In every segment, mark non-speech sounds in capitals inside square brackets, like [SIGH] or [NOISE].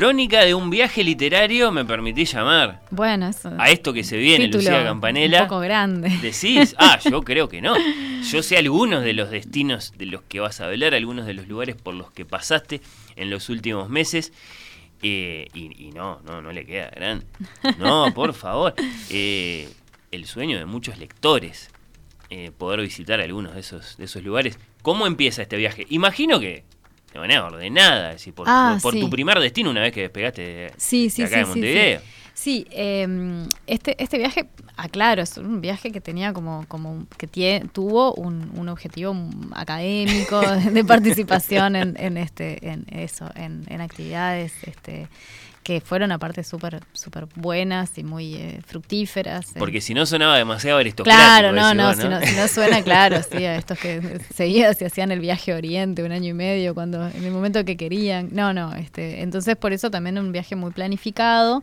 Crónica de un viaje literario, me permití llamar. Bueno, eso. A esto que se viene, Lucía Campanella. Un poco grande. Decís, ah, yo [LAUGHS] creo que no. Yo sé algunos de los destinos de los que vas a hablar, algunos de los lugares por los que pasaste en los últimos meses. Eh, y, no, no, no le queda grande. No, por favor. Eh, el sueño de muchos lectores, eh, poder visitar algunos de esos, de esos lugares. ¿Cómo empieza este viaje? Imagino que de manera ordenada, es por, ah, por, tu primer destino una vez que despegaste de, sí, sí, acá de Montevideo. Sí, em, este, este viaje, aclaro, es un viaje que tenía como, como que tiene, tuvo un, un objetivo académico de participación en, en este, en eso, en, en actividades este, que fueron aparte súper super buenas y muy eh, fructíferas. Eh. Porque si no sonaba demasiado aristocrático. Claro, no, no, si no, si no, suena [LAUGHS] claro, sí, a estos que seguían, se hacían el viaje a Oriente un año y medio, cuando en el momento que querían. No, no, este, entonces por eso también un viaje muy planificado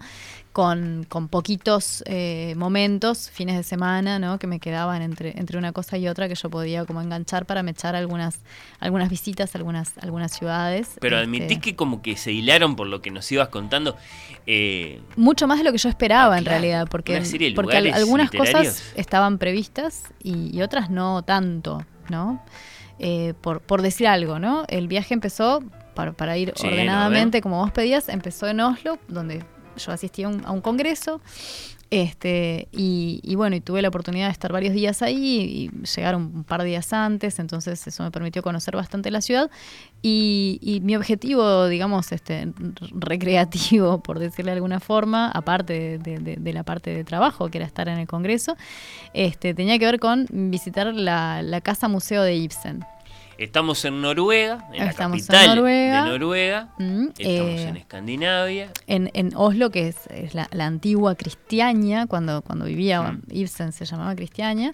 con, con poquitos eh, momentos, fines de semana, ¿no? que me quedaban entre, entre una cosa y otra que yo podía como enganchar para me echar algunas, algunas visitas a algunas, algunas ciudades. Pero admitís este que como que se hilaron por lo que nos ibas contando. Eh, Mucho más de lo que yo esperaba ah, en realidad, porque, porque algunas cosas estaban previstas y, otras no tanto, ¿no? Eh, por, por decir algo, ¿no? El viaje empezó para, para ir ordenadamente, como vos pedías, empezó en Oslo, donde yo asistí a un, congreso este, y, bueno, y tuve la oportunidad de estar varios días ahí y llegar un, par de días antes, entonces eso me permitió conocer bastante la ciudad. Y, mi objetivo, digamos, este, recreativo, [LAUGHS] por decirle de alguna forma, aparte de, la parte de trabajo, que era estar en el Congreso, este, tenía que ver con visitar la, la Casa Museo de Ibsen. Estamos en Noruega, en la capital de Noruega. Mm, estamos eh, en Escandinavia. En, Oslo, que es, la, antigua Cristiania, cuando, cuando vivía mm. Ibsen se llamaba Cristiania.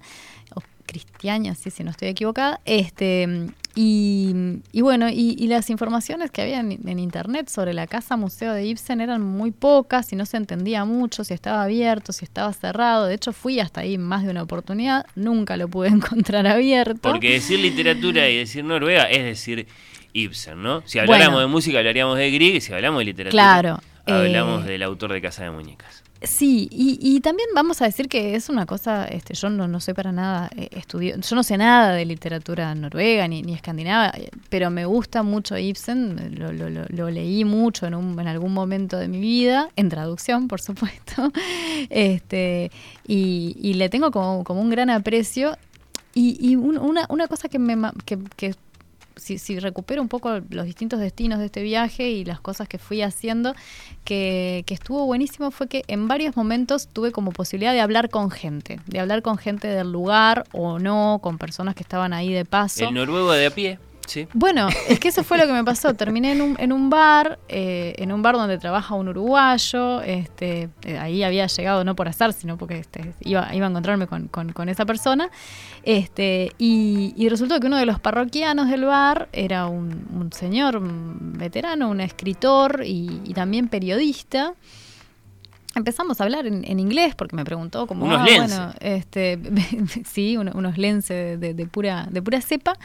Cristiania, sí, si no estoy equivocada. Este, y, bueno, y, las informaciones que había en, internet sobre la casa museo de Ibsen eran muy pocas y no se entendía mucho si estaba abierto, si estaba cerrado. De hecho, fui hasta ahí más de una oportunidad, nunca lo pude [LAUGHS] encontrar abierto. Porque decir literatura y decir Noruega es decir Ibsen, ¿no? Si habláramos de música hablaríamos de Grieg y si hablamos de literatura claro, hablamos eh, del autor de Casa de Muñecas. Sí, y, también vamos a decir que es una cosa, este, yo no, no sé para nada, eh, yo no sé nada de literatura noruega ni, escandinava, pero me gusta mucho Ibsen, lo, lo, lo, leí mucho en, un, en algún momento de mi vida, en traducción, por supuesto, [LAUGHS] este, y, y le tengo como, como un gran aprecio. Y, y una, una cosa que me que, que si, si, recupero un poco los distintos destinos de este viaje y las cosas que fui haciendo, que, que, estuvo buenísimo fue que en varios momentos tuve como posibilidad de hablar con gente, de hablar con gente del lugar o no, con personas que estaban ahí de paso. El noruego de a pie. Bueno, es que eso fue lo que me pasó. [LAUGHS] Terminé en un, en un bar, eh, en un bar donde trabaja un uruguayo. Este, eh, ahí había llegado no por azar, sino porque este, iba, iba a encontrarme con, con, esa persona. Este, y, y, resultó que uno de los parroquianos del bar era un, señor veterano, un escritor y, también periodista empezamos a hablar en, inglés porque me preguntó como unos ah, bueno este [LAUGHS] sí unos lenses de, de, pura de pura cepa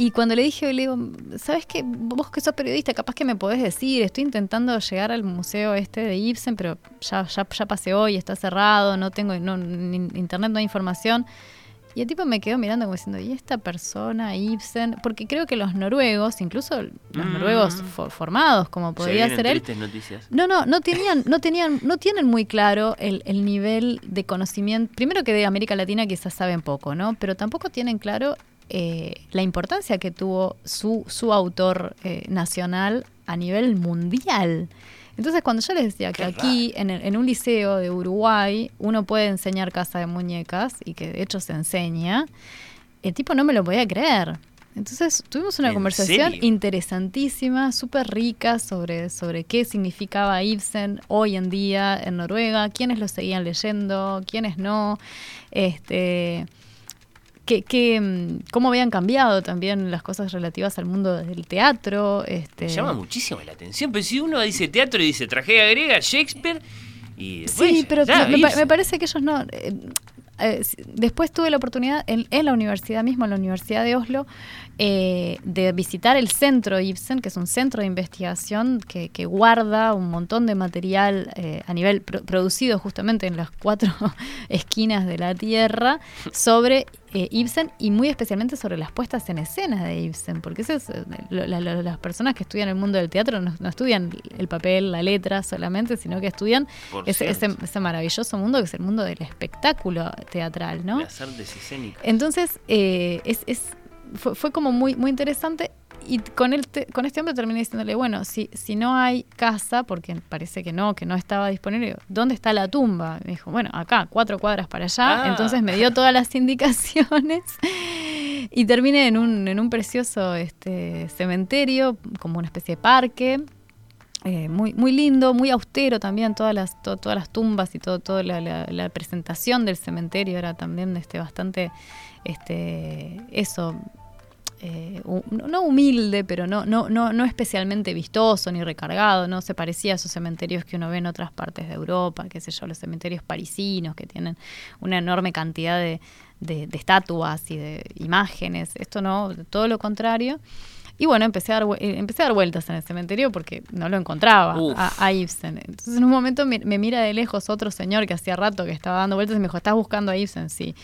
y cuando le dije, le digo, ¿sabes qué? Vos que sos periodista, capaz que me podés decir, estoy intentando llegar al museo este de Ibsen, pero ya, ya, ya pasé hoy, está cerrado, no tengo, no, internet no hay información. Y el tipo me quedó mirando como diciendo, ¿y esta persona, Ibsen? Porque creo que los noruegos, incluso los mm. noruegos formados, como podría ser él. Noticias. No, no, no tenían, no tenían, no tienen muy claro el, el, nivel de conocimiento. Primero que de América Latina quizás saben poco, ¿no? Pero tampoco tienen claro eh, la importancia que tuvo su, su autor eh, nacional a nivel mundial. Entonces, cuando yo les decía que aquí, en, en, un liceo de Uruguay, uno puede enseñar casa de muñecas, y que de hecho se enseña, el tipo no me lo podía creer. Entonces tuvimos una conversación interesantísima, súper rica sobre, sobre qué significaba Ibsen hoy en día en Noruega, quiénes lo seguían leyendo, quiénes no, este, que, mm, cómo habían cambiado también las cosas relativas al mundo del teatro. Este. llama muchísimo la atención, pero si uno dice teatro y dice tragedia griega, Shakespeare... Y sí, pero me, parece que ellos no... Eh, eh, después tuve la oportunidad en, la universidad mismo, en la Universidad de Oslo, eh, de visitar el centro Ibsen, que es un centro de investigación que, guarda un montón de material eh, a nivel producido justamente en las cuatro [LAUGHS] esquinas de la Tierra sobre Ibsen y muy especialmente sobre las puestas en escena de Ibsen, porque las personas que estudian el mundo del teatro no, estudian el papel, la letra solamente, sino que estudian ese, ese, maravilloso mundo que es el mundo del espectáculo teatral, ¿no? Las artes escénicas. Entonces, eh, es, fue, como muy, muy interesante. Y con, el con este hombre terminé diciéndole, bueno, si, si no hay casa, porque parece que no, que no estaba disponible, ¿dónde está la tumba? Me dijo, bueno, acá, cuatro cuadras para allá. Ah. Entonces me dio todas las [LAUGHS] indicaciones y terminé en un, en un precioso este, cementerio, como una especie de parque, eh, muy, muy lindo, muy austero también, todas las, todas las tumbas y todo, toda la, presentación del cementerio era también este, bastante, este, eso, eh, no humilde, pero no, no, no, no especialmente vistoso ni recargado, no se parecía a esos cementerios que uno ve en otras partes de Europa, qué sé yo, los cementerios parisinos que tienen una enorme cantidad de, de estatuas y de imágenes, esto no, todo lo contrario. Y bueno, empecé a dar, empecé a dar vueltas en el cementerio porque no lo encontraba a, Ibsen. Entonces en un momento me, mira de lejos otro señor que hacía rato que estaba dando vueltas y me dijo, ¿estás buscando a Ibsen? Sí.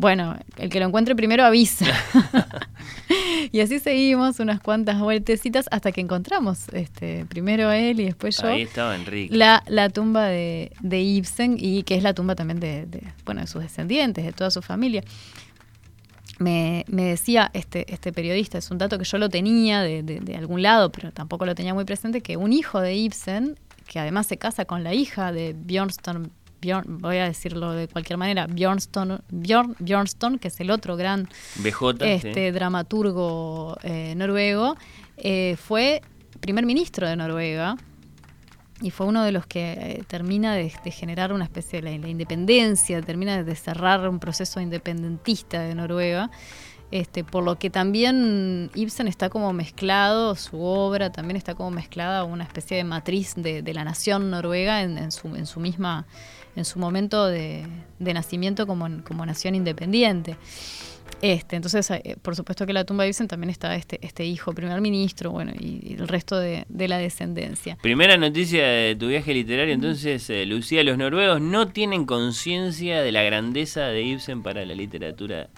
Bueno, el que lo encuentre primero avisa. [LAUGHS] [LAUGHS] y así seguimos unas cuantas vueltecitas hasta que encontramos este primero él y después yo. Ahí estaba Enrique. La, la tumba de, de, Ibsen y que es la tumba también de, de, bueno, de sus descendientes, de toda su familia me, decía este, este periodista, es un dato que yo lo tenía de, algún lado, pero tampoco lo tenía muy presente, que un hijo de Ibsen, que además se casa con la hija de Bjornston, voy a decirlo de cualquier manera, Bjornston, Bjorn, que es el otro gran este, dramaturgo eh, noruego, eh, fue primer ministro de Noruega y fue uno de los que eh, termina de, generar una especie de la, independencia, termina de cerrar un proceso independentista de Noruega. Este, por lo que también Ibsen está como mezclado, su obra también está como mezclada a una especie de matriz de, la nación noruega en, su, en su misma, en su momento de, nacimiento como, nación independiente. Este, entonces, eh, por supuesto que la tumba de Ibsen también está este, este hijo primer ministro, bueno, y, el resto de, la descendencia. Primera noticia de tu viaje literario, entonces, eh, Lucía, los noruegos no tienen conciencia de la grandeza de Ibsen para la literatura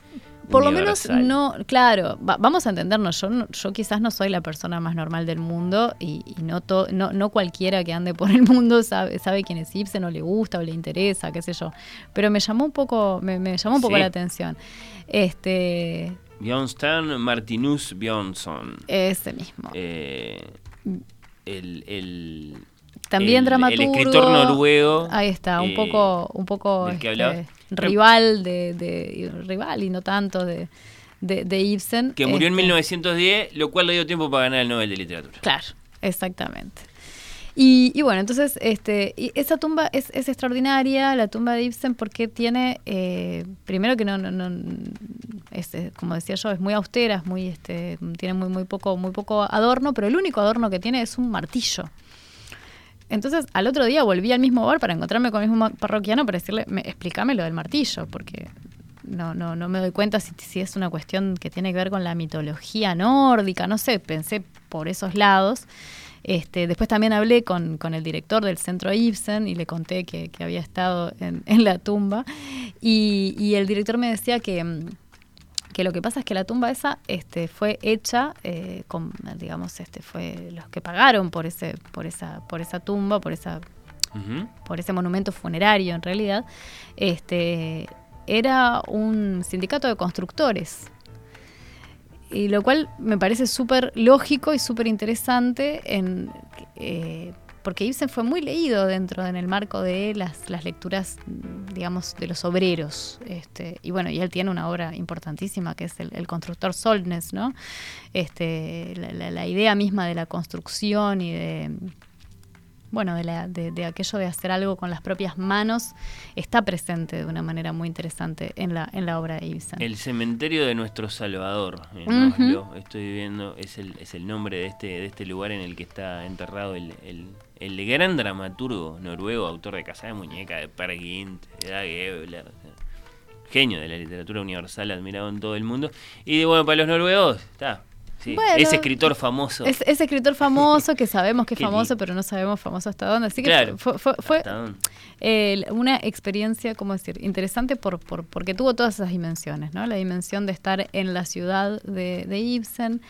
por lo menos no, claro, vamos a entendernos, yo, yo quizás no soy la persona más normal del mundo y, no, no, no cualquiera que ande por el mundo sabe, sabe quién es Ibsen o le gusta o le interesa, qué sé yo, pero me llamó un poco, me, llamó un poco la atención. Este, Bjornstam Martinus Bjornsson. Ese mismo. Eh, el, también dramaturgo. El escritor noruego. Ahí está, un poco, un poco este, rival de, rival y no tanto de, de, Ibsen. Que murió en 1910, este, lo cual le dio tiempo para ganar el Nobel de Literatura. Claro, exactamente. Y, bueno, entonces este, esa tumba es, extraordinaria, la tumba de Ibsen, porque tiene, eh, primero que no, no, no eh, como decía yo, es muy austera, es muy, este, tiene muy, muy, poco, muy poco adorno, pero el único adorno que tiene es un martillo. Entonces, al otro día volví al mismo bar para encontrarme con el mismo parroquiano para decirle, me, explícame lo del martillo, porque no, no, no me doy cuenta si, si es una cuestión que tiene que ver con la mitología nórdica, no sé, pensé por esos lados. Este, después también hablé con, el director del centro Ibsen y le conté que, había estado en, la tumba. Y, el director me decía que, que, lo que pasa es que la tumba esa este, fue hecha eh, con, digamos, este, fue los que pagaron por ese, por esa, por esa tumba, por esa, por ese monumento funerario en realidad. Este, era un sindicato de constructores y lo cual me parece súper lógico y súper interesante en, eh, porque Ibsen fue muy leído dentro, en el marco de las, las lecturas, digamos, de los obreros. Este, y bueno, y él tiene una obra importantísima que es el, constructor Solness, ¿no? Este, la idea misma de la construcción y de bueno, de, la, de, aquello de hacer algo con las propias manos, está presente de una manera muy interesante en la, en la obra de Ibsen. El cementerio de nuestro Salvador, en Oslo, estoy viendo, es el, es el nombre de este, de este lugar en el que está enterrado el, el, gran dramaturgo noruego, autor de Casa de Muñeca, de Per Gynt, de Dag genio de la literatura universal, admirado en todo el mundo. Y bueno, para los noruegos, está, ese escritor famoso. ese escritor famoso que sabemos que es [LAUGHS] famoso, pero no sabemos famoso hasta dónde. Así que fue, eh, una experiencia, ¿cómo decir?, interesante por, por, porque tuvo todas esas dimensiones, ¿no? La dimensión de estar en la ciudad de, Ibsen,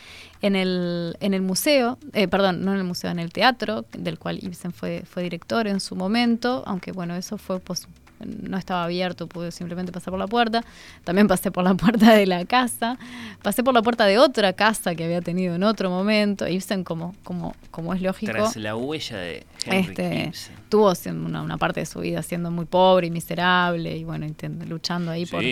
en el, en el museo, eh, perdón, no en el museo, en el teatro, del cual Ibsen fue, fue director en su momento, aunque bueno, eso fue no estaba abierto, pude simplemente pasar por la puerta. También pasé por la [LAUGHS] puerta de la casa. Pasé por la puerta de otra casa que había tenido en otro momento. Ibsen, como, como, como es lógico. Tras la huella de Henrik este, Tuvo una, una, parte de su vida siendo muy pobre y miserable y bueno, luchando ahí por,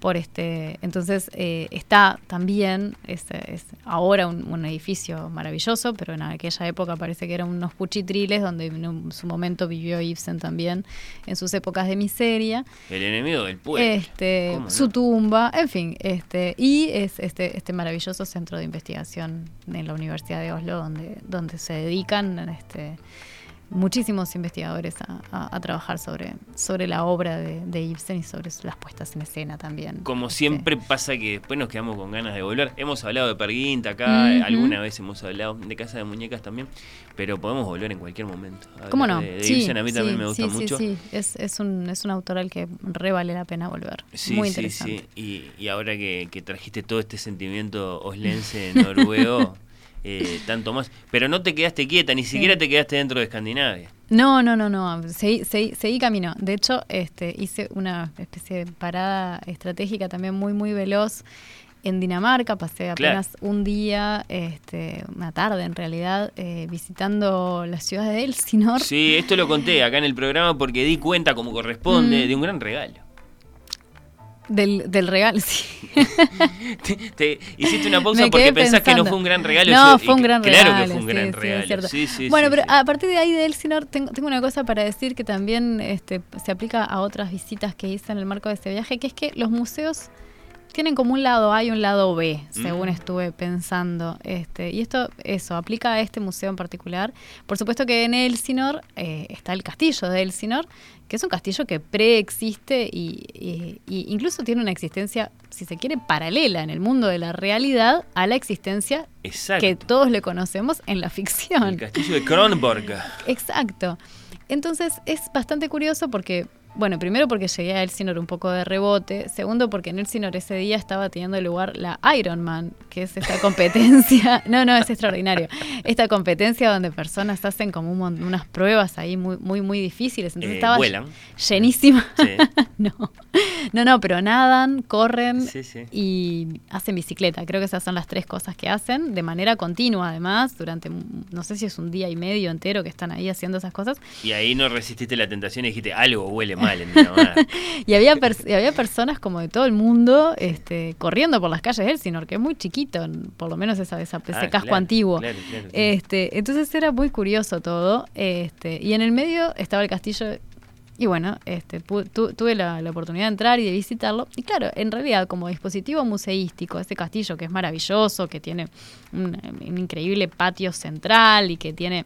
por este. Entonces eh, está también, es, es ahora un, edificio maravilloso, pero en aquella época parece que eran unos puchitriles donde en su momento vivió Ibsen también en sus épocas de miseria. El enemigo del pueblo. Este, su tumba, en fin, este, y es este, este maravilloso centro de investigación en la Universidad de Oslo donde, donde se dedican este muchísimos investigadores a, trabajar sobre, sobre la obra de, Ibsen y sobre las puestas en escena también. Como este, siempre pasa que después nos quedamos con ganas de volver. Hemos hablado de Perguinta acá, alguna vez hemos hablado de Casa de Muñecas también, pero podemos volver en cualquier momento. ¿Cómo no? De, Ibsen a mí también me gusta mucho. Sí, sí, es, es, un, es un autor al que re vale la pena volver. Muy interesante. Sí, y, y ahora que, que trajiste todo este sentimiento oslense noruego... [LAUGHS] Eh, tanto más. Pero no te quedaste quieta, ni siquiera te quedaste dentro de Escandinavia. No, no, no, no. Seguí, seguí, camino. De hecho, este, hice una especie de parada estratégica también muy, muy veloz en Dinamarca. Pasé apenas un día, este, una tarde en realidad, eh, visitando la ciudad de Elsinor. Sí, esto lo conté acá en el programa porque di cuenta, como corresponde, mm. de un gran regalo. Del, del regalo, sí. te, hiciste una pausa porque pensás que no fue un gran regalo. No, fue un gran regalo. Claro que fue un gran regalo. Sí, bueno, pero a partir de ahí de Elsinore tengo, tengo una cosa para decir que también este, se aplica a otras visitas que hice en el marco de este viaje, que es que los museos tienen como un lado A y un lado B, según mm. estuve pensando. Este, y esto, eso, aplica a este museo en particular. Por supuesto que en Elsinore eh, está el castillo de Elsinore, que es un castillo que preexiste y, incluso tiene una existencia, si se quiere, paralela en el mundo de la realidad a la existencia que todos le conocemos en la ficción. El castillo de Kronborg. [LAUGHS] Exacto. Entonces es bastante curioso porque bueno, primero porque llegué a Elsinore un poco de rebote. Segundo porque en Elsinore ese día estaba teniendo lugar la Ironman, que es esta [LAUGHS] competencia. no, no, es extraordinario. Esta competencia donde personas hacen como unas pruebas ahí muy, muy, muy difíciles. Entonces eh, estaba llenísima. [LAUGHS] no, no, no, pero nadan, corren y hacen bicicleta. Creo que esas son las tres cosas que hacen de manera continua, además, durante no sé si es un día y medio entero que están ahí haciendo esas cosas. Y ahí no resististe la tentación y dijiste algo huele mal en [LAUGHS] y, había había personas como de todo el mundo este, corriendo por las calles de Elsinore, que es muy chiquito, por lo menos esa, ese ah, casco antiguo. este, entonces era muy curioso todo. Este, y en el medio estaba el castillo y bueno, este, tuve la, oportunidad de entrar y de visitarlo. Y claro, en realidad como dispositivo museístico, este castillo que es maravilloso, que tiene un increíble patio central y que tiene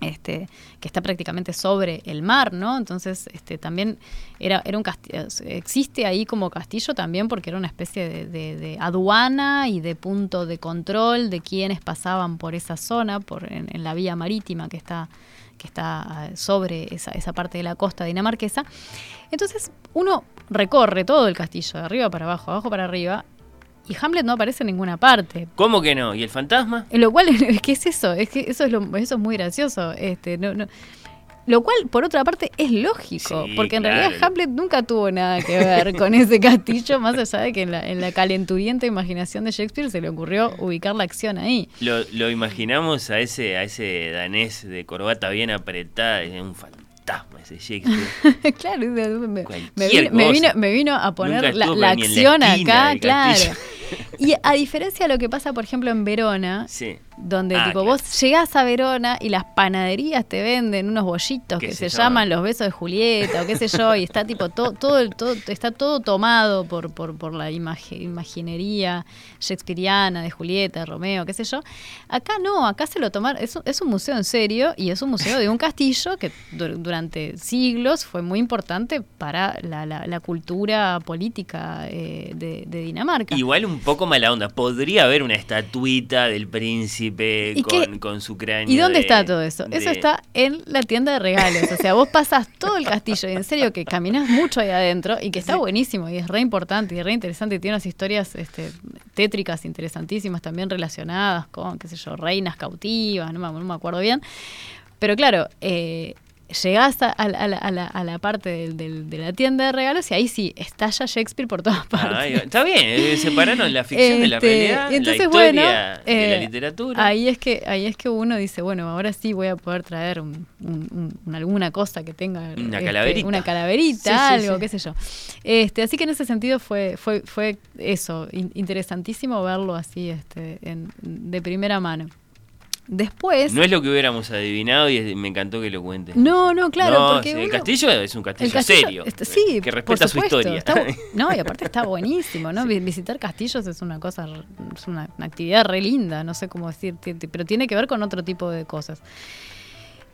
este, que está prácticamente sobre el mar, ¿no? Entonces, este, también era, era un castillo, existe ahí como castillo también porque era una especie de, aduana y de punto de control de quienes pasaban por esa zona, por en, la vía marítima que está que está sobre esa, esa parte de la costa dinamarquesa. Entonces, uno recorre todo el castillo, de arriba para abajo, abajo para arriba, y Hamlet no aparece en ninguna parte. ¿Cómo que no? ¿Y el fantasma? Lo cual [LAUGHS] es que es eso, es que eso es lo, eso es muy gracioso. Este, no, no. Lo cual, por otra parte, es lógico, porque en realidad Hamlet nunca tuvo nada que ver con ese castillo, [LAUGHS] más allá de que en la, en la, calenturienta imaginación de Shakespeare se le ocurrió ubicar la acción ahí. Lo, lo imaginamos a ese, a ese danés de corbata bien apretada, un fantasma ese Shakespeare. [LAUGHS] claro, me, vino, me, vino, a poner la, acción acá, claro. [LAUGHS] Y a diferencia de lo que pasa, por ejemplo, en Verona, donde ah, tipo vos llegás a Verona y las panaderías te venden unos bollitos que se, llaman los besos de Julieta o qué sé yo, y está tipo todo, todo, todo está todo tomado por, por, por la imaginería shakespeariana de Julieta, de Romeo, qué sé yo. Acá no, acá se lo tomaron, es, es un museo en serio y es un museo de un castillo que durante siglos fue muy importante para la, la, cultura política eh, de, de Dinamarca. Igual un poco mala onda. Podría haber una estatuita del príncipe con, su cráneo. ¿Y dónde está todo eso? Eso está en la tienda de regalos. O sea, vos pasas todo el castillo y en serio que caminas mucho ahí adentro y que está buenísimo y es re importante y re interesante y tiene unas historias este, tétricas interesantísimas también relacionadas con, qué sé yo, reinas cautivas, no me, acuerdo bien. Pero claro, eh, llegás a, la, parte de la tienda de regalos y ahí sí, estalla Shakespeare por todas partes. está bien, eh, separaron la ficción de la este, realidad, entonces, la historia bueno, de la eh, literatura. Ahí es, que, ahí es que uno dice, bueno, ahora sí voy a poder traer alguna cosa que tenga... Una este, calaverita. Una calaverita, algo, qué sé yo. Este, así que en ese sentido fue, fue, fue eso, interesantísimo verlo así este, de primera mano. Después. No es lo que hubiéramos adivinado y me encantó que lo cuente. No, no, claro. porque el castillo es un castillo, serio. sí, que respeta su historia. [LAUGHS] no, y aparte está buenísimo, ¿no? Visitar castillos es una cosa, es una, actividad re linda, no sé cómo decir, pero tiene que ver con otro tipo de cosas.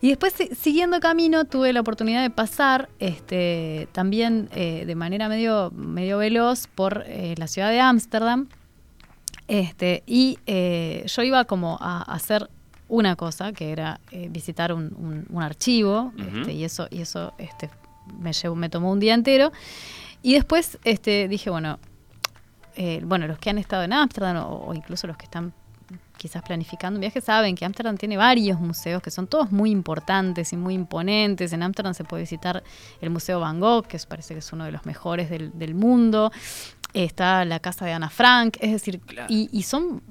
Y después, siguiendo camino, tuve la oportunidad de pasar este, también eh, de manera medio, medio veloz por eh, la ciudad de Ámsterdam. Este, y eh, yo iba como a hacer una cosa, que era eh, visitar un, archivo, este, y eso, y eso este, me, llevó, me tomó un día entero. Y después este, dije, bueno, eh, bueno, los que han estado en Ámsterdam o, incluso los que están quizás planificando un viaje saben que Ámsterdam tiene varios museos que son todos muy importantes y muy imponentes. En Ámsterdam se puede visitar el Museo Van Gogh, que parece que es uno de los mejores del, del mundo. Está la casa de Ana Frank, es decir, y, y, son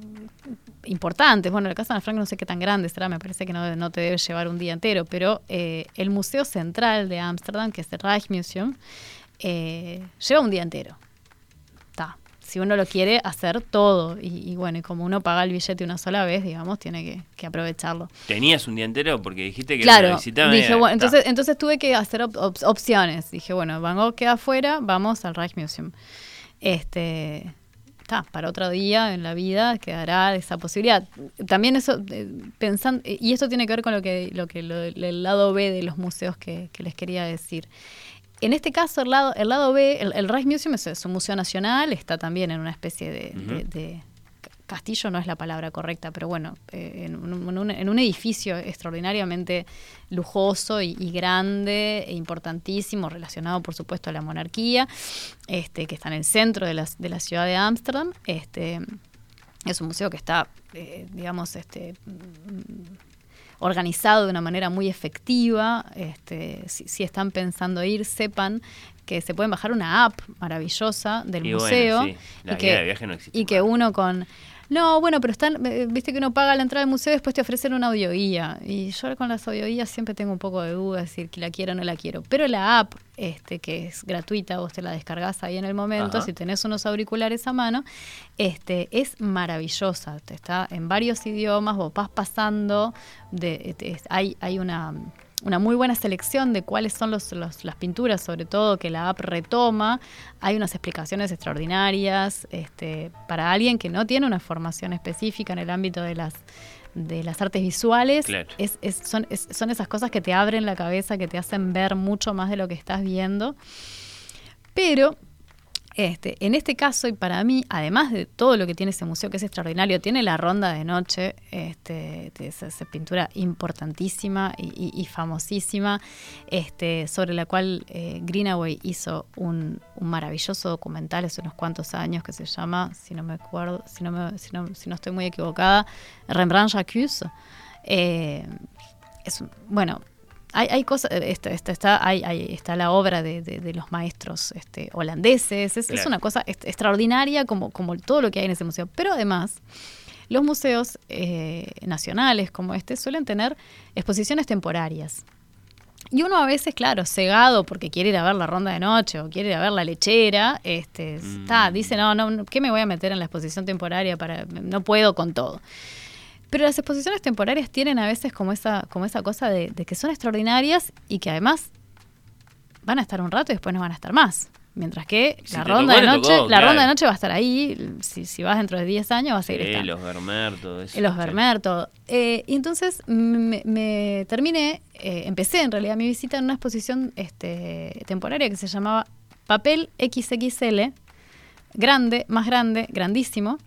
importantes. Bueno, la Casa de Frank no sé qué tan grande será, me parece que no, te debe llevar un día entero, pero eh, el Museo Central de Ámsterdam, que es el Rijksmuseum, eh, lleva un día entero. Está. Si uno lo quiere hacer todo, y, bueno, y como uno paga el billete una sola vez, digamos, tiene que, aprovecharlo. ¿Tenías un día entero? Porque dijiste que claro, lo Dije, bueno, entonces, entonces tuve que hacer opciones. Dije, bueno, Van Gogh queda afuera, vamos al Rijksmuseum. Este, para otro día en la vida quedará esa posibilidad. También eso, eh, pensando, y esto tiene que ver con lo que, lo que el lado B de los museos que, les quería decir. En este caso, el lado, el lado B, el, el Rijksmuseum es, un museo nacional, está también en una especie de castillo no es la palabra correcta, pero bueno, eh, en, un, edificio extraordinariamente lujoso y, grande e importantísimo, relacionado por supuesto a la monarquía, este, que está en el centro de la, de la ciudad de Ámsterdam. Este, es un museo que está, eh, digamos, este, organizado de una manera muy efectiva. Este, si, están pensando ir, sepan que se pueden bajar una app maravillosa del museo y que uno con no, bueno, pero están, eh, viste que uno paga la entrada al museo y después te ofrecen una audioguía. Y yo con las audioguías siempre tengo un poco de duda, decir que la quiero o no la quiero. Pero la app, este, que es gratuita, vos te la descargas ahí en el momento, si tenés unos auriculares a mano, este, es maravillosa. Está en varios idiomas, vos vas pasando, de, hay, hay una una muy buena selección de cuáles son los, las pinturas, sobre todo que la app retoma. Hay unas explicaciones extraordinarias este, para alguien que no tiene una formación específica en el ámbito de las de las artes visuales es, son, son esas cosas que te abren la cabeza, que te hacen ver mucho más de lo que estás viendo. Pero este, en este caso, y para mí, además de todo lo que tiene ese museo, que es extraordinario, tiene la ronda de noche, este, esa, pintura importantísima y, famosísima, este, sobre la cual eh, Greenaway hizo un, maravilloso documental hace unos cuantos años que se llama, si no me acuerdo, si no, me, estoy muy equivocada, Rembrandt Jacques. Eh, bueno, hay, hay cosas, está, está, hay, está la obra de, los maestros este, holandeses, es, una cosa extraordinaria como, como todo lo que hay en ese museo. Pero además, los museos eh, nacionales como este suelen tener exposiciones temporarias. Y uno a veces, claro, cegado porque quiere ir a ver la ronda de noche o quiere ir a ver la lechera, este, está, mm. dice, no, no, ¿qué me voy a meter en la exposición temporaria para, no puedo con todo? Pero las exposiciones temporarias tienen a veces como esa, como esa cosa de, que son extraordinarias y que además van a estar un rato y después no van a estar más. Mientras que la ronda de noche, la ronda de noche va a estar ahí. Si, si vas dentro de 10 años, va a seguir estando. Los Vermeer, todo eso. Los Vermeer, todo. Eh, y entonces me, terminé, eh, empecé en realidad mi visita en una exposición este, temporaria que se llamaba Papel XXL, grande, más grande, grandísimo,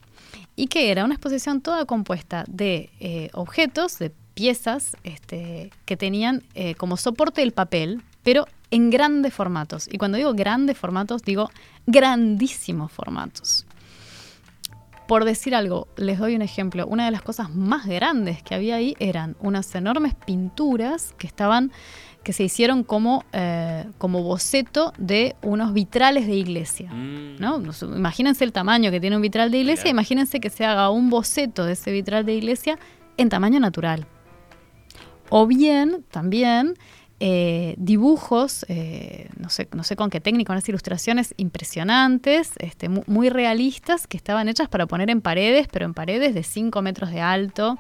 y que era una exposición toda compuesta de eh, objetos, de piezas este, que tenían como soporte el papel, pero en grandes formatos. Y cuando digo grandes formatos, digo grandísimos formatos. Por decir algo, les doy un ejemplo. Una de las cosas más grandes que había ahí eran unas enormes pinturas que estaban, que se hicieron como, eh, como boceto de unos vitrales de iglesia. Mm. ¿no? Imagínense el tamaño que tiene un vitral de iglesia, imagínense que se haga un boceto de ese vitral de iglesia en tamaño natural. O bien, también, eh, dibujos, eh, no, sé, no sé con qué técnica, unas ilustraciones impresionantes, este, muy, realistas, que estaban hechas para poner en paredes, pero en paredes de 5 metros de alto.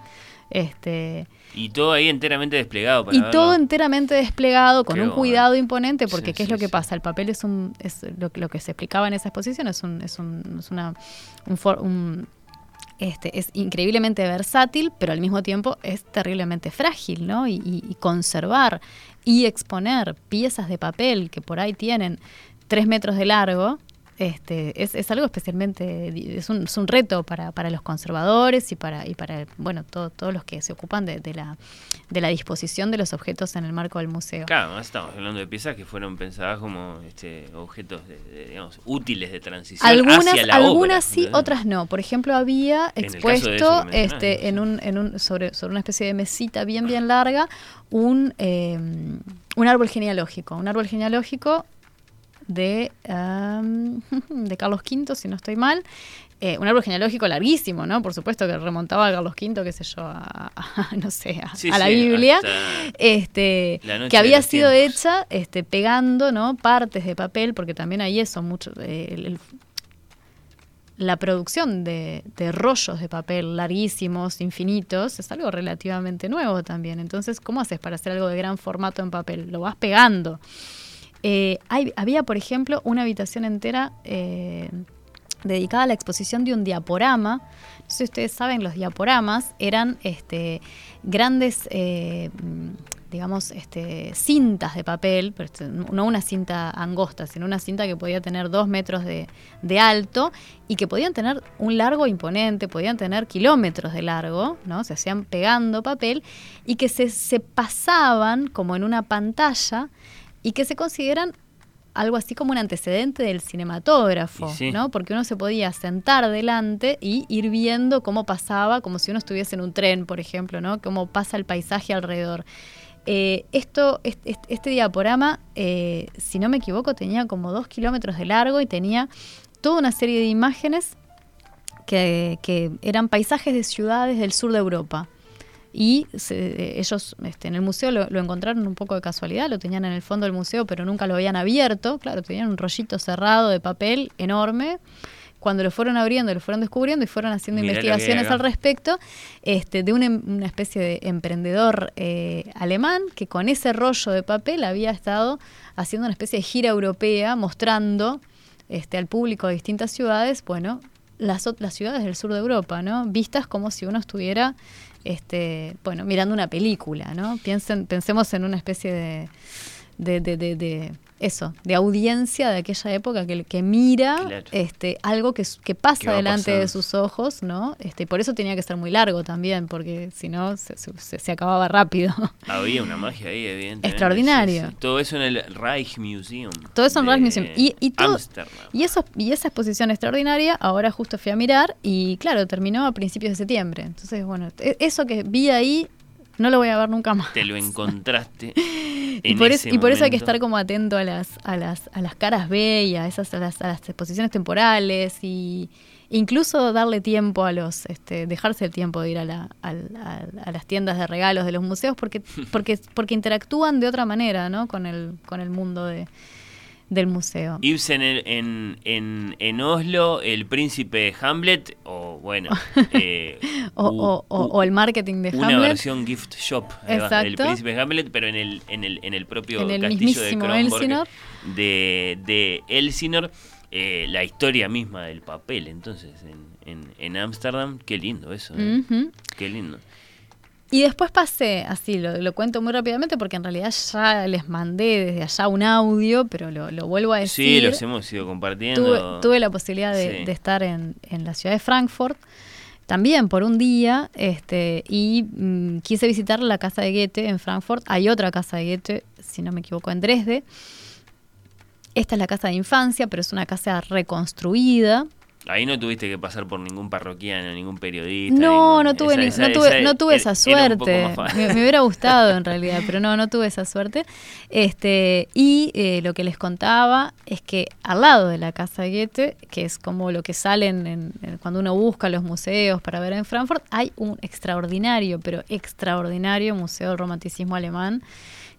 Este, y todo ahí enteramente desplegado. y todo enteramente desplegado, con un cuidado imponente, porque ¿qué es lo que pasa? El papel es un es lo, que se explicaba en esa exposición, es un, es un, es una, un este, es increíblemente versátil, pero al mismo tiempo es terriblemente frágil, ¿no? Y, conservar y exponer piezas de papel que por ahí tienen tres metros de largo, este, es, es, algo especialmente, es un, es un reto para, para, los conservadores y para, y para bueno, todos los que se ocupan de, de, la, de la disposición de los objetos en el marco del museo. Claro, estamos hablando de piezas que fueron pensadas como este, objetos digamos, útiles de transición algunas, hacia la Algunas sí, otras no. Por ejemplo, había expuesto este, en un, en un, sobre, sobre una especie de mesita bien, bien larga un, eh, un árbol genealógico. Un árbol genealógico de, [LAUGHS] de Carlos V, si no estoy mal. Eh, un árbol genealógico larguísimo, ¿no? Por supuesto que remontaba a Carlos V, qué sé yo, a, no sé, a, la Biblia, este, que había sido hecha este, pegando, ¿no? Partes de papel, porque también hay eso, mucho, eh, la producción de, de, rollos de papel larguísimos, infinitos, es algo relativamente nuevo también. Entonces, ¿cómo haces para hacer algo de gran formato en papel? Lo vas pegando. Eh, había, por ejemplo, una habitación entera eh, dedicada a la exposición de un diaporama. No sé si ustedes saben, los diaporamas eran este, grandes, eh, digamos, este, cintas de papel, pero este, no una cinta angosta, sino una cinta que podía tener dos metros de, alto y que podían tener un largo imponente, podían tener kilómetros de largo, ¿no? Se hacían pegando papel y que se, se pasaban como en una pantalla y que se consideran algo así como un antecedente del cinematógrafo, ¿no? Porque uno se podía sentar delante y ir viendo cómo pasaba, como si uno estuviese en un tren, por ejemplo, ¿no? Cómo pasa el paisaje alrededor. Eh, esto, este, este diaporama, eh, si no me equivoco, tenía como dos kilómetros de largo y tenía toda una serie de imágenes que, que eran paisajes de ciudades del sur de Europa y ellos este, en el museo lo, encontraron un poco de casualidad, lo tenían en el fondo del museo, pero nunca lo habían abierto, claro, tenían un rollito cerrado de papel enorme. Cuando lo fueron abriendo, lo fueron descubriendo y fueron haciendo investigaciones al respecto, este, de una, una especie de emprendedor eh, alemán que con ese rollo de papel había estado haciendo una especie de gira europea mostrando este, al público de distintas ciudades, bueno, las, las ciudades del sur de Europa, ¿no? Vistas como si uno estuviera este, bueno, mirando una película, ¿no? Piensen, pensemos en una especie de, de, de, de eso, de audiencia de aquella época que, que mira este, algo que, que pasa delante de sus ojos, ¿no? Este, por eso tenía que ser muy largo también, porque si no se, se, acababa rápido. [LAUGHS] Había una magia ahí, evidentemente. Extraordinario. Todo eso en el Reich Museum. Todo eso en el Reich Museum. Y, y, todo, y, eso, y esa exposición extraordinaria, ahora justo fui a mirar y claro, terminó a principios de septiembre. Entonces, bueno, e, eso que vi ahí no lo voy a ver nunca más. Te lo encontraste. [LAUGHS] y, por eso, y por eso hay que estar como atento a las, a las, a las caras B y a, esas, a las, exposiciones temporales y incluso darle tiempo a los, este, dejarse el tiempo de ir a, la, a, las tiendas de regalos de los museos porque, [LAUGHS] porque, porque interactúan de otra manera ¿no? con, el, con el mundo de, del museo. Ibsen en, en, en, Oslo, el príncipe Hamlet, o bueno, [LAUGHS] eh, o, o, el marketing de Hamlet. Una versión gift shop del príncipe Hamlet, pero en el, en el, en el propio castillo de Kronborg de, de Elsinor. Eh, la historia misma del papel, entonces, en Ámsterdam, qué lindo eso, ¿eh? qué lindo. Y después pasé, así lo, lo, cuento muy rápidamente porque en realidad ya les mandé desde allá un audio, pero lo, lo vuelvo a decir. Sí, los hemos ido compartiendo. Tuve, la posibilidad de, estar en, en, la ciudad de Frankfurt también por un día este, y mm, quise visitar la casa de Goethe en Frankfurt. Hay otra casa de Goethe, si no me equivoco, en Dresde. Esta es la casa de infancia, pero es una casa reconstruida. Ahí no tuviste que pasar por ningún parroquiano, ningún periodista. No, no tuve, esa, no tuve, no tuve esa suerte. Me, hubiera gustado en [LAUGHS] realidad, pero no, no tuve esa suerte. Este, y eh, lo que les contaba es que al lado de la casa Goethe, que es como lo que salen en, cuando uno busca los museos para ver en Frankfurt, hay un extraordinario, pero extraordinario museo del romanticismo alemán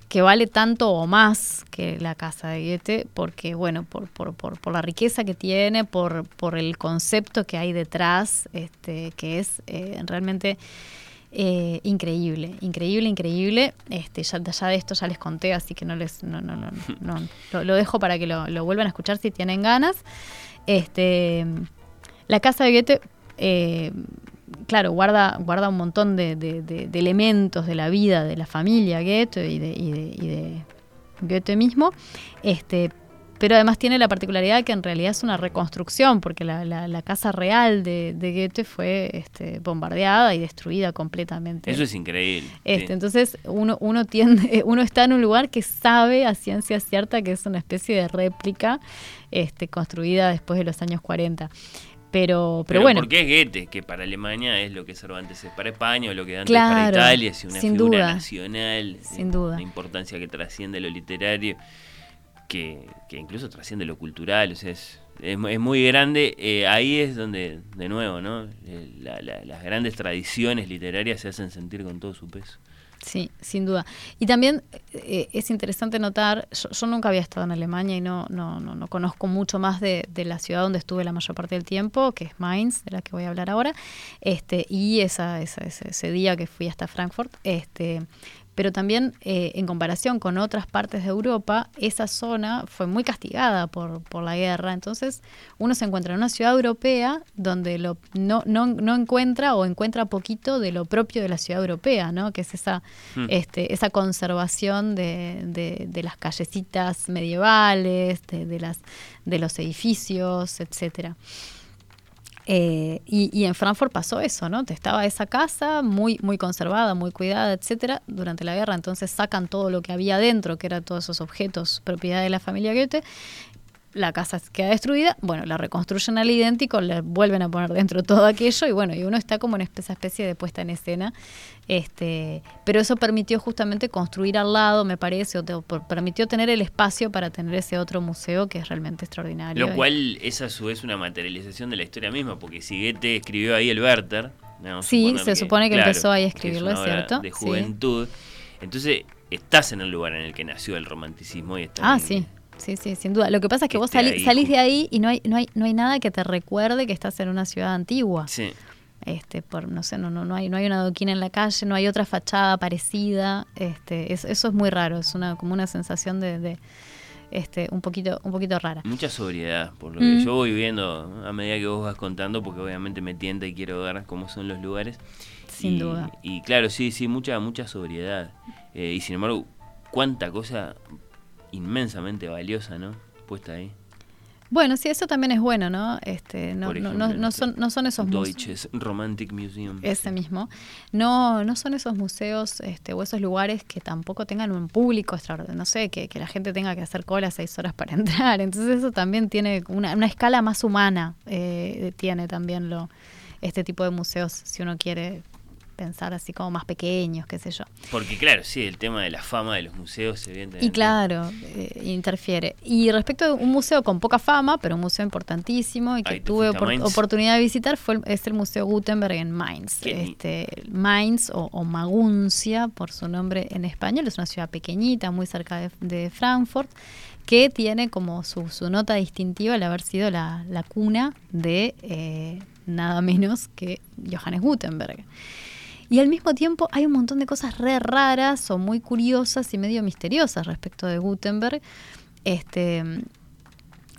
que vale tanto o más que la casa de Goethe, porque bueno, por, por, por, por la riqueza que tiene, por, por el concepto que hay detrás, este, que es eh, realmente eh, increíble, increíble, increíble. Este, ya, ya, de esto ya les conté, así que no les, no, no, no, no, lo, dejo para que lo, lo, vuelvan a escuchar si tienen ganas. Este, la casa de Goethe eh, claro, guarda, guarda un montón de, elementos de la vida de la familia Goethe y de, y de, Goethe mismo, este, pero además tiene la particularidad que en realidad es una reconstrucción, porque la, casa real de, Goethe fue este, bombardeada y destruida completamente. Eso es increíble. Este, Entonces uno, uno, tiende, [LAUGHS] uno está en un lugar que sabe a ciencia cierta que es una especie de réplica este, construida después de los años 40. Pero, pero, bueno. Porque es Goethe, que para Alemania es lo que Cervantes es para España, o lo que Dante es para Italia, es una figura nacional, sin duda. una importancia que trasciende lo literario, que, que incluso trasciende lo cultural, o sea, es, es, muy grande. Eh, ahí es donde, de nuevo, ¿no? Eh, las grandes tradiciones literarias se hacen sentir con todo su peso. Sí, sin duda. Y también eh, es interesante notar, yo, nunca había estado en Alemania y no, no, no, no conozco mucho más de, de, la ciudad donde estuve la mayor parte del tiempo, que es Mainz, de la que voy a hablar ahora, este, y esa, esa, ese, ese, día que fui hasta Frankfurt, este, pero también eh, en comparación con otras partes de Europa, esa zona fue muy castigada por, por la guerra. Entonces uno se encuentra en una ciudad europea donde lo, no, no, no encuentra o encuentra poquito de lo propio de la ciudad europea, ¿no? que es esa, hmm. este, esa conservación de, de, de, las callecitas medievales, de, de, las, de los edificios, etcétera. Eh, y, en Frankfurt pasó eso, ¿no? Estaba esa casa muy, muy conservada, muy cuidada, etcétera, durante la guerra. Entonces sacan todo lo que había dentro, que eran todos esos objetos propiedad de la familia Goethe, la casa queda destruida, bueno, la reconstruyen al idéntico, le vuelven a poner dentro todo aquello y bueno, y uno está como en esa especie de puesta en escena. Este, pero eso permitió justamente construir al lado, me parece, o permitió tener el espacio para tener ese otro museo que es realmente extraordinario. Lo cual es a su vez una materialización de la historia misma, porque Siguete escribió ahí el Werther. sí, se supone que empezó ahí a escribirlo, es, cierto. De juventud. Entonces, estás en el lugar en el que nació el romanticismo y estás Ah, sí. Sí, sí, sin duda. Lo que pasa es que, vos salís de ahí y no hay, no, hay, no hay nada que te recuerde que estás en una ciudad antigua. Sí. Este, por, no sé, no, no, no hay, no hay una adoquina en la calle, no hay otra fachada parecida. Este, eso, es muy raro, es una, como una sensación de, este, un poquito, un poquito rara. Mucha sobriedad, por lo que mm. yo voy viendo a medida que vos vas contando, porque obviamente me tienta y quiero ver cómo son los lugares. Sin duda. Y claro, sí, sí, mucha, mucha sobriedad. Eh, y sin embargo, cuánta cosa inmensamente valiosa, ¿no? Puesta ahí. Bueno, sí, eso también es bueno, ¿no? Este, no, no, no, son, no son esos Deutsches Romantic Museum. Ese mismo. No, no son esos museos este, o esos lugares que tampoco tengan un público extraordinario. No sé, que, que, la gente tenga que hacer cola seis horas para [LAUGHS] entrar. Entonces eso también tiene una, una escala más humana, eh, tiene también lo este tipo de museos, si uno quiere pensar así como más pequeños, qué sé yo. Porque claro, sí, el tema de la fama de los museos, evidentemente. Y claro, eh, interfiere. Y respecto de un museo con poca fama, pero un museo importantísimo y que tuve oportunidad de visitar, fue es el Museo Gutenberg en Mainz. Este, Mainz o, Maguncia, por su nombre en español, es una ciudad pequeñita, muy cerca de, Frankfurt que tiene como su, nota distintiva el haber sido la, cuna de eh, nada menos que Johannes Gutenberg. Y al mismo tiempo hay un montón de cosas raras o muy curiosas y medio misteriosas respecto de Gutenberg. Este,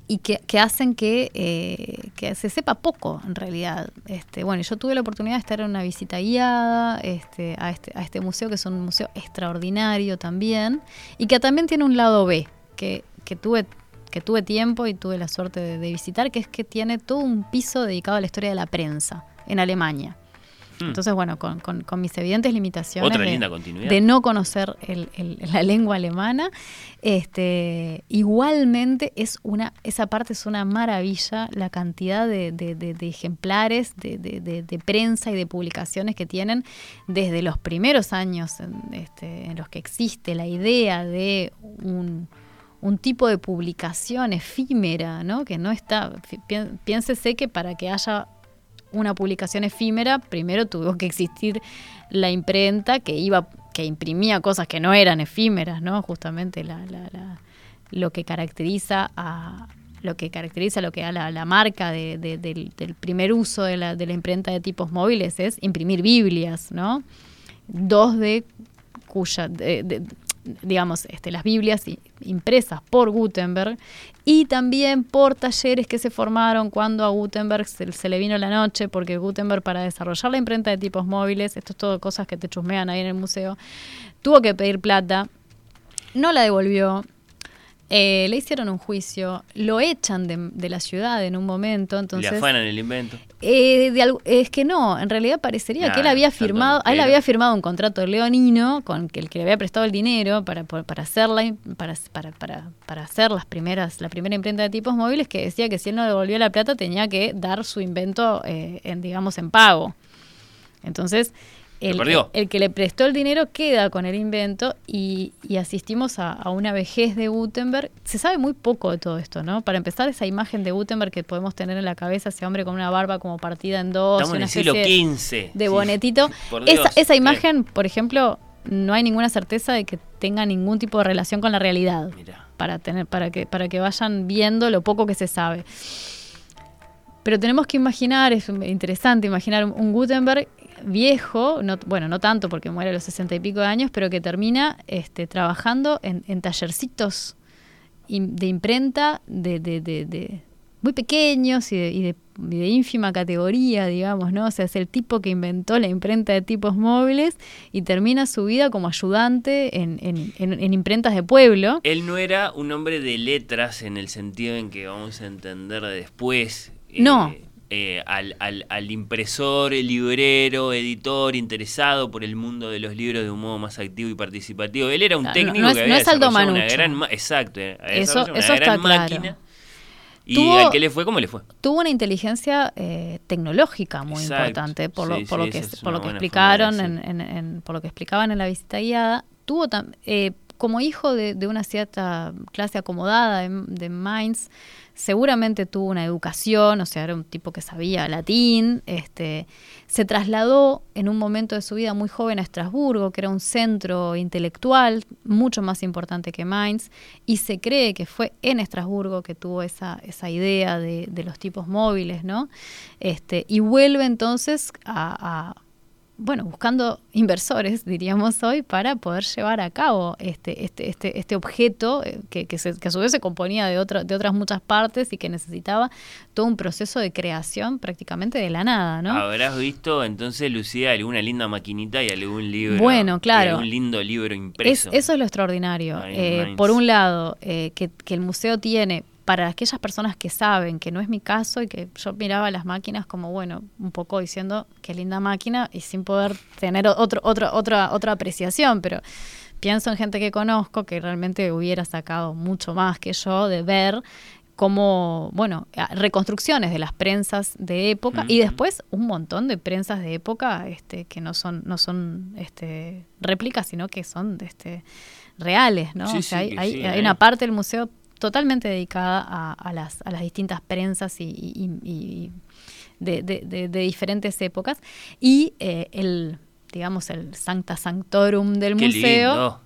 y que, hacen que, eh, que, se sepa poco en realidad. Este, bueno, yo tuve la oportunidad de estar en una visita guiada este, a, este, a este museo, que es un museo extraordinario también, y que también tiene un lado B, que, que tuve que tuve tiempo y tuve la suerte de, visitar, que es que tiene todo un piso dedicado a la historia de la prensa en Alemania. Hmm. Entonces, bueno, con, mis evidentes limitaciones de, no conocer la lengua alemana, este, igualmente es una, esa parte es una maravilla, la cantidad de, ejemplares de, prensa y de publicaciones que tienen desde los primeros años en, este, en los que existe la idea de un un tipo de publicación efímera, ¿no? Que no está. Piénsese que para que haya una publicación efímera, primero tuvo que existir la imprenta que iba, que imprimía cosas que no eran efímeras, ¿no? Justamente lo que caracteriza a lo que caracteriza lo que da la, marca del, primer uso de la, de la imprenta de tipos móviles es imprimir Biblias, ¿no? Dos de cuya digamos, este, las Biblias impresas por Gutenberg y también por talleres que se formaron cuando a Gutenberg se, le vino la noche, porque Gutenberg para desarrollar la imprenta de tipos móviles, esto es todo cosas que te chusmean ahí en el museo, tuvo que pedir plata, no la devolvió, eh, le hicieron un juicio, lo echan de, la ciudad en un momento. Entonces, ¿Le afanan el invento? Eh, es que no, en realidad parecería que él había firmado, él había firmado un contrato leonino con el que le había prestado el dinero para, para, hacer, para, para, para, hacer las primeras, la primera imprenta de tipos móviles que decía que si él no devolvía la plata tenía que dar su invento, eh, en, digamos, en pago. Entonces, el, que le prestó el dinero queda con el invento y, asistimos a, una vejez de Gutenberg. Se sabe muy poco de todo esto, ¿no? Para empezar, esa imagen de Gutenberg que podemos tener en la cabeza, ese hombre con una barba como partida en dos, Estamos en el siglo XV. De, bonetito. [LAUGHS] esa, esa imagen, por ejemplo, no hay ninguna certeza de que tenga ningún tipo de relación con la realidad. Para, tener, para, que, para que vayan viendo lo poco que se sabe. Pero tenemos que imaginar, es interesante imaginar un Gutenberg viejo, no, bueno, no tanto porque muere a los sesenta y pico de años, pero que termina este, trabajando en, en tallercitos de imprenta de, de, de, muy pequeños y, y, de, ínfima categoría, digamos, ¿no? O sea, es el tipo que inventó la imprenta de tipos móviles y termina su vida como ayudante en, en, en, imprentas de pueblo. Él no era un hombre de letras en el sentido en que vamos a entender después. No. Eh, eh, al, al, al, impresor, el librero, editor interesado por el mundo de los libros de un modo más activo y participativo. Él era un técnico que había no una gran, exacto, eso, eso gran máquina. ¿Y al que le fue? ¿Cómo le fue? Tuvo una inteligencia eh, tecnológica muy importante, por lo, por lo que, por lo que explicaron, en, por lo que explicaban en la visita guiada. Tuvo eh, como hijo de, de, una cierta clase acomodada de, de Mainz, seguramente tuvo una educación, o sea, era un tipo que sabía latín, este, se trasladó en un momento de su vida muy joven a Estrasburgo, que era un centro intelectual mucho más importante que Mainz, y se cree que fue en Estrasburgo que tuvo esa, esa idea de, de los tipos móviles, ¿no? Este, y vuelve entonces a bueno, buscando inversores, diríamos hoy, para poder llevar a cabo este, este, este, este objeto eh, que, que, a su vez se componía de, de otras muchas partes y que necesitaba todo un proceso de creación prácticamente de la nada, ¿no? Habrás visto entonces, Lucía, alguna linda maquinita y algún libro. Bueno, claro. Un lindo libro impreso. eso es lo extraordinario. Eh, por un lado, eh, que, que el museo tiene para aquellas personas que saben, que no es mi caso y que yo miraba las máquinas como, bueno, un poco diciendo qué linda máquina y sin poder tener otro, otro, otra, otra apreciación, pero pienso en gente que conozco que realmente hubiera sacado mucho más que yo de ver como, bueno, reconstrucciones de las prensas de época y después un montón de prensas de época este, que no son, no son este, réplicas, sino que son este, reales, ¿no? o sea, hay, hay, una parte del museo totalmente dedicada a, las, a las distintas prensas y, de, de, diferentes épocas. Y eh, el, digamos, el Sancta Sanctorum del museo.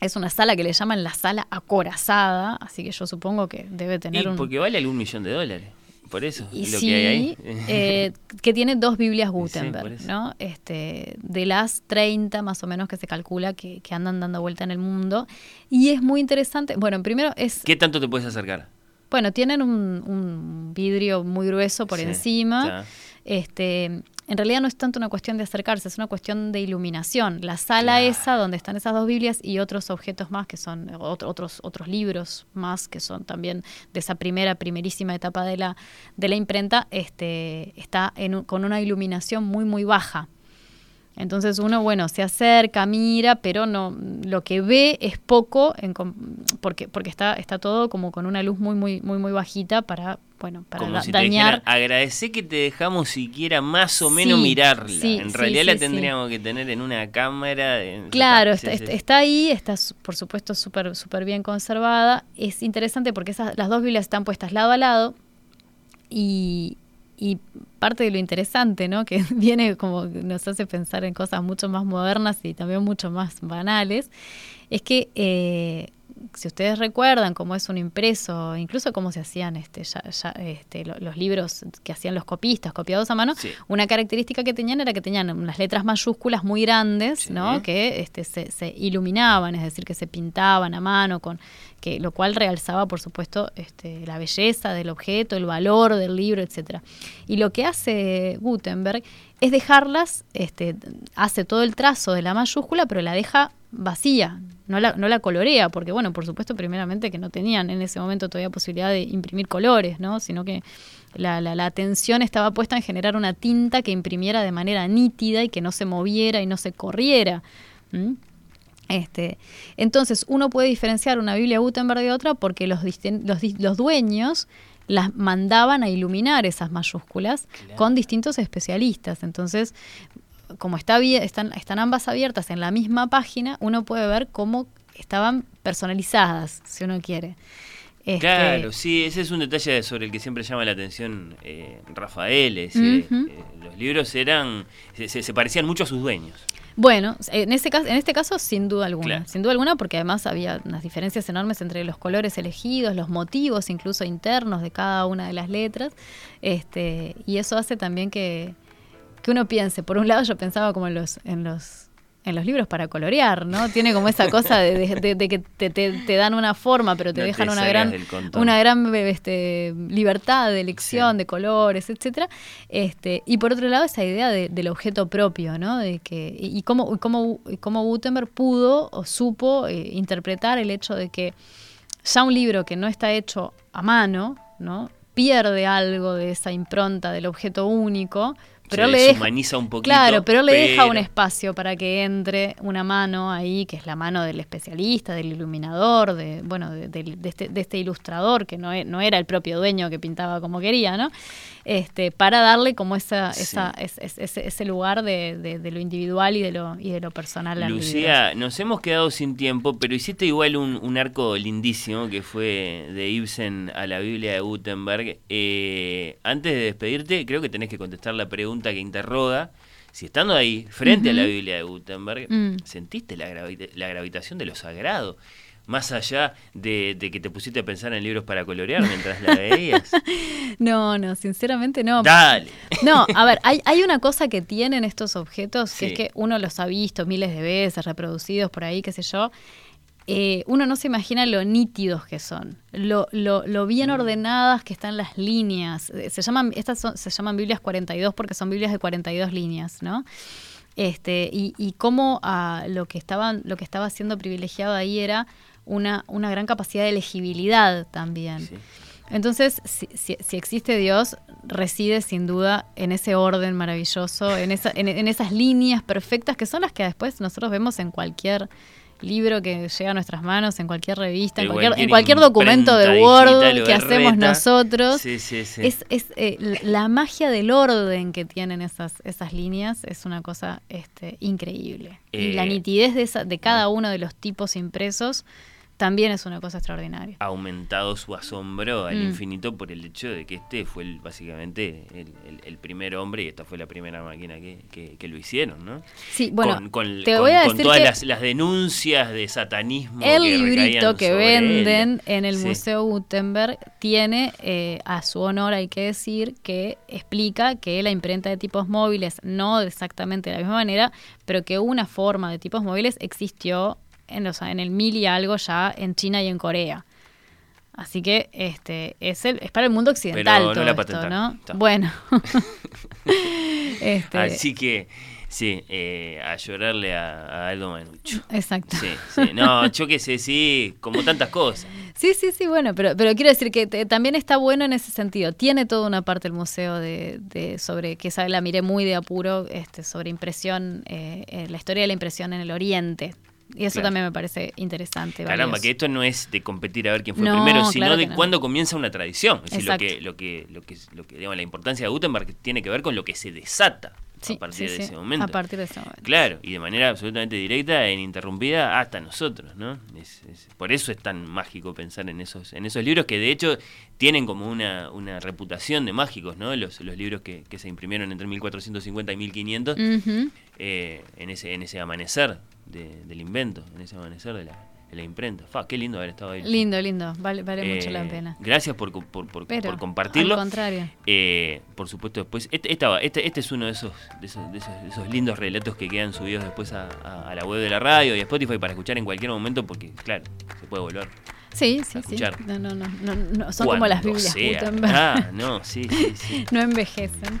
Es una sala que le llaman la sala acorazada, así que yo supongo que debe tener y Porque vale algún millón de dólares. Por eso, y lo que hay ahí. Eh, que tiene dos Biblias [LAUGHS] Gutenberg, ¿no? Este, de las 30 más o menos que se calcula que, andan dando vuelta en el mundo. Y es muy interesante. Bueno, primero es. ¿Qué tanto te puedes acercar? Bueno, tienen un, vidrio muy grueso por encima. Este, en realidad no es tanto una cuestión de acercarse, es una cuestión de iluminación. La sala esa donde están esas dos Biblias y otros objetos más que son otros otros libros más que son también de esa primera primerísima etapa de la de la imprenta, este está con una iluminación muy muy baja. Entonces uno, bueno, se acerca, mira, pero no, lo que ve es poco, en, porque, porque está, está todo como con una luz muy, muy, muy, muy bajita para, bueno, para como si dañar. Te que te dejamos siquiera más o menos mirarla. en realidad la tendríamos que tener en una cámara. claro, está, ahí, está por supuesto súper súper bien conservada. Es interesante porque esas, las dos Biblias están puestas lado a lado y, y parte de lo interesante, ¿no? Que [LAUGHS] viene como nos hace pensar en cosas mucho más modernas y también mucho más banales, es que eh, si ustedes recuerdan cómo es un impreso, incluso cómo se hacían este, ya, este, los libros que hacían los copistas, copiados a mano, una característica que tenían era que tenían unas letras mayúsculas muy grandes, ¿no? Que este, se, se, iluminaban, es decir, que se pintaban a mano, con que lo cual realzaba, por supuesto, este, la belleza del objeto, el valor del libro, etcétera. Y lo que hace Gutenberg es dejarlas, este, hace todo el trazo de la mayúscula, pero la deja vacía, no la, no la colorea, porque bueno, por supuesto, primeramente que no tenían en ese momento todavía posibilidad de imprimir colores, ¿no? Sino que la, la, atención estaba puesta en generar una tinta que imprimiera de manera nítida y que no se moviera y no se corriera. Este, entonces, uno puede diferenciar una Biblia Gutenberg de otra porque los, los, los dueños las mandaban a iluminar esas mayúsculas con distintos especialistas. Entonces, como está están, están ambas abiertas en la misma página, uno puede ver cómo estaban personalizadas, si uno quiere. Este, claro, sí, ese es un detalle sobre el que siempre llama la atención eh, Rafael. Eh, los libros eran se, se, parecían mucho a sus dueños. Bueno, en este caso, en este caso sin duda alguna, sin duda alguna, porque además había unas diferencias enormes entre los colores elegidos, los motivos incluso internos de cada una de las letras, este, y eso hace también que, que uno piense. Por un lado, yo pensaba como en los, en los en los libros para colorear, ¿no? Tiene como esa cosa de, que te, dan una forma, pero te dejan una gran, una gran este, libertad de elección de colores, etcétera. Este, y por otro lado, esa idea del objeto propio, ¿no? De que, y, cómo, cómo, cómo Gutenberg pudo o supo eh, interpretar el hecho de que ya un libro que no está hecho a mano, ¿no? pierde algo de esa impronta del objeto único, pero le deja, un poquito. Claro, pero le deja un espacio para que entre una mano ahí, que es la mano del especialista, del iluminador, de bueno, de, este, de este, ilustrador, que no, e, no, era el propio dueño que pintaba como quería, ¿no? Este, para darle como esa, esa ese, ese, lugar de, lo individual y de lo, y de lo personal. Lucía, nos hemos quedado sin tiempo, pero hiciste igual un, un, arco lindísimo que fue de Ibsen a la Biblia de Gutenberg. Eh, antes de despedirte, creo que tenés que contestar la pregunta que interroga si estando ahí, frente a la Biblia de Gutenberg, mm. sentiste la, la, gravitación de lo sagrado, más allá de, que te pusiste a pensar en libros para colorear mientras la veías. [LAUGHS] no, no, sinceramente no. Dale. No, a ver, hay, hay una cosa que tienen estos objetos, que es que uno los ha visto miles de veces, reproducidos por ahí, qué sé yo, eh, uno no se imagina lo nítidos que son, lo, lo, bien mm. ordenadas que están las líneas. Eh, se llaman, estas se llaman Biblias 42 porque son Biblias de 42 líneas, ¿no? Este, y, y cómo ah, lo, que estaban, lo que estaba siendo privilegiado ahí era una, una gran capacidad de legibilidad también. Entonces, si, si, existe Dios, reside sin duda en ese orden maravilloso, en, esa, en esas líneas perfectas que son las que después nosotros vemos en cualquier libro que llega a nuestras manos, en cualquier revista, en cualquier, documento de Word que hacemos nosotros. Es, es eh, la magia del orden que tienen esas, esas líneas es una cosa este, increíble. y la eh, nitidez de, esa, de cada uno de los tipos impresos también es una cosa extraordinaria. Ha aumentado su asombro al mm. infinito por el hecho de que este fue el, básicamente el, primer hombre y esta fue la primera máquina que, lo hicieron, ¿no? Sí, bueno, con, te voy a decir todas las, denuncias de satanismo. El librito que venden en el Museo Gutenberg tiene eh, a su honor, hay que decir, que explica que la imprenta de tipos móviles, no exactamente de la misma manera, pero que una forma de tipos móviles existió en, en el mil y algo ya en China y en Corea. Así que este es, el, es para el mundo occidental todo esto, ¿no? Bueno. [LAUGHS] este... Así que sí, eh, a llorarle a, Aldo Manucho. Exacto. Sí, sí. No, yo qué sé, sí, como tantas cosas. Sí, sí, sí, bueno, pero, pero quiero decir que también está bueno en ese sentido. Tiene toda una parte el museo de, de sobre, que sabe, la miré muy de apuro, este, sobre impresión, eh, eh, la historia de la impresión en el Oriente y eso también me parece interesante. Caramba, que esto no es de competir a ver quién fue primero, sino de cuándo comienza una tradición. Es decir, lo que, lo que, lo que, lo que digamos, la importancia de Gutenberg tiene que ver con lo que se desata a partir de ese momento. A partir de ese momento. Claro, y de manera absolutamente directa e ininterrumpida hasta nosotros, ¿no? por eso es tan mágico pensar en esos, en esos libros que de hecho tienen como una, una reputación de mágicos, ¿no? Los, los libros que, que se imprimieron entre 1450 y 1500 eh, en, ese, en ese amanecer del invento, en ese amanecer de la, la imprenta. Fa, qué lindo haber estado ahí. Lindo, lindo, vale, vale mucho la eh, pena. Gracias por, por, por, por compartirlo. Al contrario. Eh, por supuesto, después, este, este, este, es uno de esos, de esos, de esos, lindos relatos que quedan subidos después a, a, la web de la radio y a Spotify para escuchar en cualquier momento, porque, claro, se puede volver. Sí, sí, sí. No, no, no, no, son como las Biblias. Ah, no, sí, sí, sí. [LAUGHS] no envejecen.